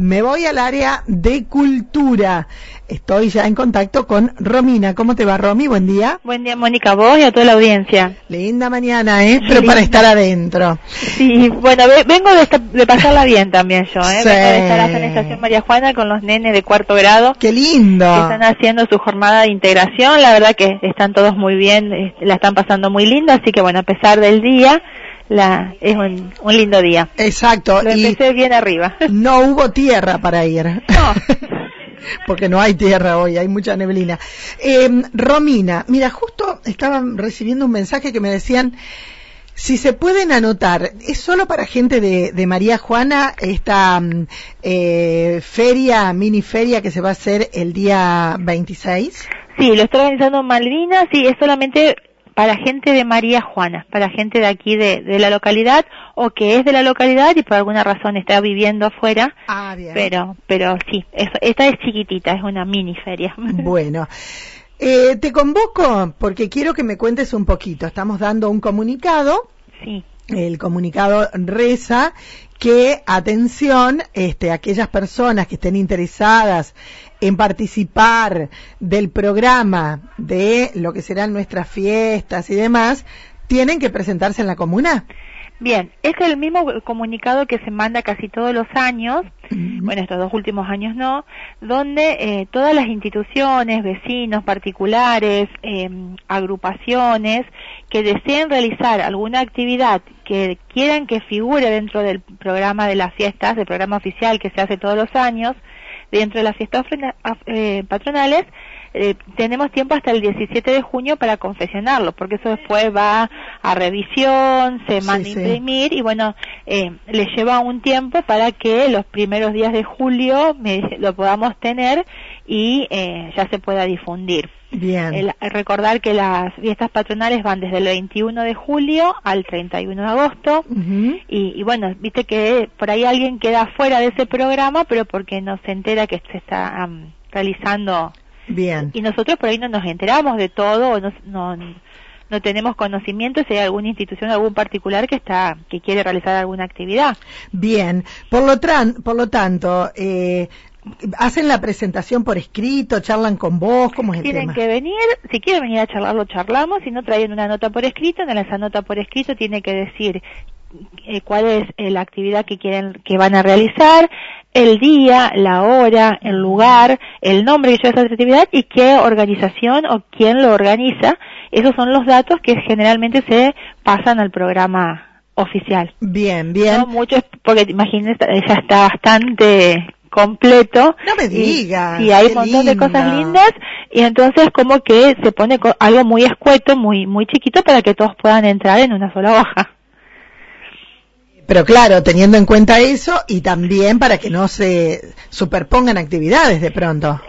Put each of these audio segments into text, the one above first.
Me voy al área de cultura. Estoy ya en contacto con Romina. ¿Cómo te va, Romy? Buen día. Buen día, Mónica, vos y a toda la audiencia. Linda mañana, ¿eh? Pero para estar adentro. Sí, bueno, vengo de, pasarla bien también yo, ¿eh? Vengo de estar en la Estación María Juana con los nenes de cuarto grado. ¡Qué lindo! Que están haciendo su jornada de integración. La verdad que están todos muy bien, la están pasando muy linda, así que bueno, a pesar del día, la, es un, lindo día. Exacto. Lo empecé bien arriba. No hubo tierra para ir. No. Porque no hay tierra hoy, hay mucha neblina. Eh, Romina, mira, justo estaba recibiendo un mensaje que me decían, si se pueden anotar, ¿es solo para gente de, María Juana esta mm, eh, feria, mini feria que se va a hacer el día 26? Sí, lo está organizando Malvinas, sí, es solamente para gente de María Juana, para gente de aquí de, la localidad o que es de la localidad y por alguna razón está viviendo afuera. Ah, bien. Pero, pero sí, esta es chiquitita, es una mini feria. Bueno. Eh, te convoco porque quiero que me cuentes un poquito. Estamos dando un comunicado. Sí. El comunicado reza que, atención, este, aquellas personas que estén interesadas en participar del programa de lo que serán nuestras fiestas y demás, tienen que presentarse en la comuna. Bien, es el mismo comunicado que se manda casi todos los años, bueno, estos dos últimos años no, donde eh, todas las instituciones, vecinos, particulares, em, agrupaciones que deseen realizar alguna actividad que quieran que figure dentro del programa de las fiestas, del programa oficial que se hace todos los años, dentro de las fiestas eh, patronales, eh, tenemos tiempo hasta el 17 de junio para confesionarlo, porque eso después va a revisión, se manda a imprimir y bueno, eh, le lleva un tiempo para que los primeros días de julio lo podamos tener y eh, ya se pueda difundir. Bien. recordar que las fiestas patronales van desde el 21 de julio al 31 de agosto y, bueno, viste que por ahí alguien queda fuera de ese programa, pero porque no se entera que se está realizando. Bien. Y nosotros por ahí no nos enteramos de todo, no, no, no tenemos conocimiento si hay alguna institución, algún particular que está, que quiere realizar alguna actividad. Bien. Por lo, tran, por lo tanto, eh, hacen la presentación por escrito, charlan con vos, ¿cómo es el Tienen que venir, si quieren venir a charlar, lo charlamos, si no traen una nota por escrito, en esa nota por escrito tiene que decir eh, cuál es eh, la actividad que quieren, que van a realizar, el día, la hora, el lugar, el nombre que lleva esa actividad y qué organización o quién lo organiza. Esos son los datos que generalmente se pasan al programa oficial. Bien, bien. No muchos, porque imagínense, ya está bastante completo. No me digas. Y, hay un montón de cosas lindas y entonces como que se pone algo muy escueto, muy muy chiquito para que todos puedan entrar en una sola hoja. Pero claro, teniendo en cuenta eso y también para que no se superpongan actividades de pronto.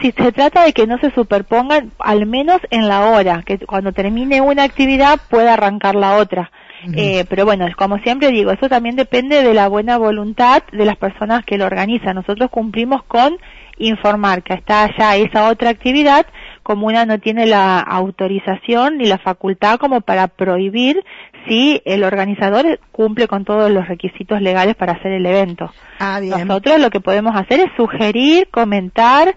si se trata de que no se superpongan, al menos en la hora, que cuando termine una actividad pueda arrancar la otra. Eh, pero bueno, como siempre digo, eso también depende de la buena voluntad de las personas que lo organizan. Nosotros cumplimos con informar que está allá esa otra actividad, como una no tiene la autorización ni la facultad como para prohibir si el organizador cumple con todos los requisitos legales para hacer el evento. Ah, Nosotros lo que podemos hacer es sugerir, comentar,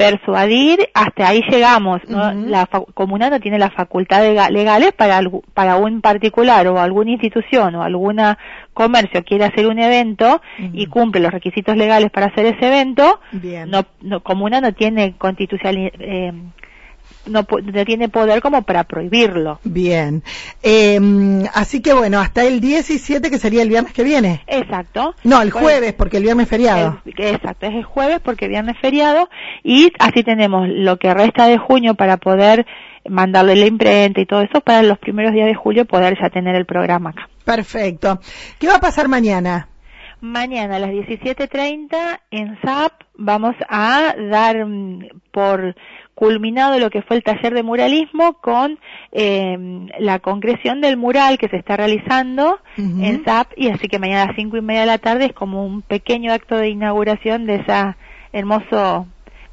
persuadir, hasta ahí llegamos. La comuna no tiene las facultades legales para, para un particular o alguna institución o alguna comercio quiere hacer un evento y cumple los requisitos legales para hacer ese evento, No, no, comuna no tiene constitucionalidad, eh, no, tiene poder como para prohibirlo. Bien. Em, así que bueno, hasta el 17 que sería el viernes que viene. Exacto. No, el jueves porque el viernes es feriado. exacto, es el jueves porque el viernes es feriado y así tenemos lo que resta de junio para poder mandarle la imprenta y todo eso para los primeros días de julio poder ya tener el programa acá. Perfecto. ¿Qué va a pasar mañana? Mañana a las 17.30 en SAP vamos a dar mm, por culminado lo que fue el taller de muralismo con eh, la concreción del mural que se está realizando en SAP y así que mañana a las cinco y media de la tarde es como un pequeño acto de inauguración de ese hermoso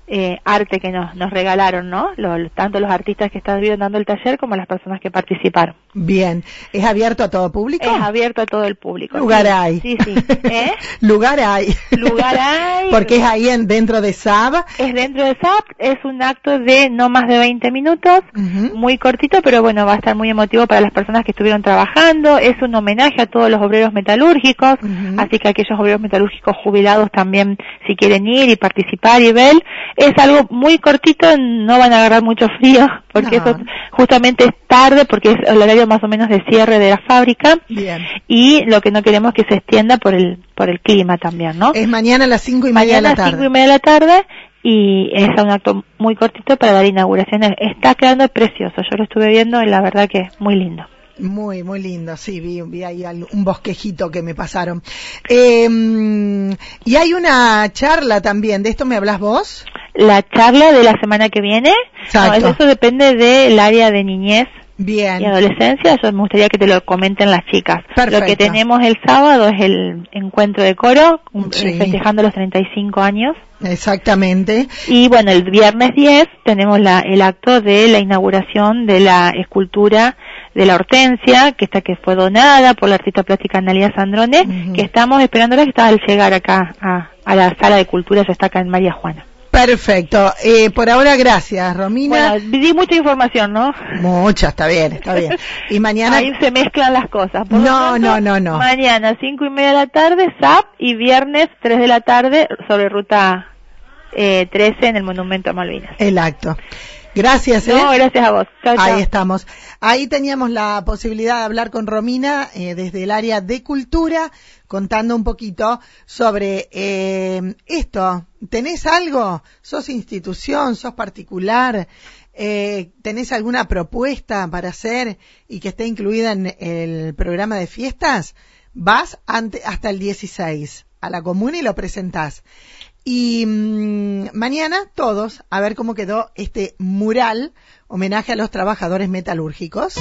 eh, arte que nos, nos regalaron, ¿no? tanto los artistas que están dando el taller como las personas que participaron. Bien, ¿es abierto a todo público? Es abierto a todo el público. Lugar hay. Sí, sí. ¿Eh? Lugar hay. Lugar hay. Porque es ahí en, dentro de SAB. Es dentro de SAB, es un acto de no más de 20 minutos, muy cortito, pero bueno, va a estar muy emotivo para las personas que estuvieron trabajando. Es un homenaje a todos los obreros metalúrgicos, así que aquellos obreros metalúrgicos jubilados también, si quieren ir y participar y ver, es algo muy cortito, no van a agarrar mucho frío, porque eso justamente es tarde, porque es el horario más o menos de cierre de la fábrica. Y lo que no queremos es que se extienda por el, por el clima también, ¿no? Es mañana a las cinco y media de la tarde. Mañana a las cinco y media de la tarde y es un acto muy cortito para dar inauguración. Está quedando precioso, yo lo estuve viendo y la verdad que muy lindo. Muy, muy lindo, sí, vi, vi ahí un bosquejito que me pasaron. Eh, y hay una charla también, ¿de esto me hablas vos? La charla de la semana que viene, no, eso depende del área de niñez Bien. y adolescencia, eso me gustaría que te lo comenten las chicas. Lo que tenemos el sábado es el encuentro de coro, festejando los 35 años. Exactamente. Y bueno, el viernes 10 tenemos la, el acto de la inauguración de la escultura de la Hortensia, que está que fue donada por la artista plástica Analia Sandrone, que estamos esperándola que está al llegar acá a, a la sala de cultura, ya está acá en María Juana. Perfecto. Eh, por ahora, gracias, Romina. Bueno, di mucha información, ¿no? Mucha, está bien, está bien. Y mañana... Ahí se mezclan las cosas. no, no, no, no. Mañana, cinco y media de la tarde, SAP, y viernes, tres de la tarde, sobre ruta eh, 13 en el Monumento a Malvinas. El acto. Gracias, ¿eh? No, gracias a vos. Ahí estamos. Ahí teníamos la posibilidad de hablar con Romina eh, desde el área de cultura, contando un poquito sobre eh, esto. ¿Tenés algo? ¿Sos institución? ¿Sos particular? Eh, ¿Tenés alguna propuesta para hacer y que esté incluida en el programa de fiestas? Vas ante, hasta el 16 a la comuna y lo presentás. Y mm, mañana todos a ver cómo quedó este mural homenaje a los trabajadores metalúrgicos.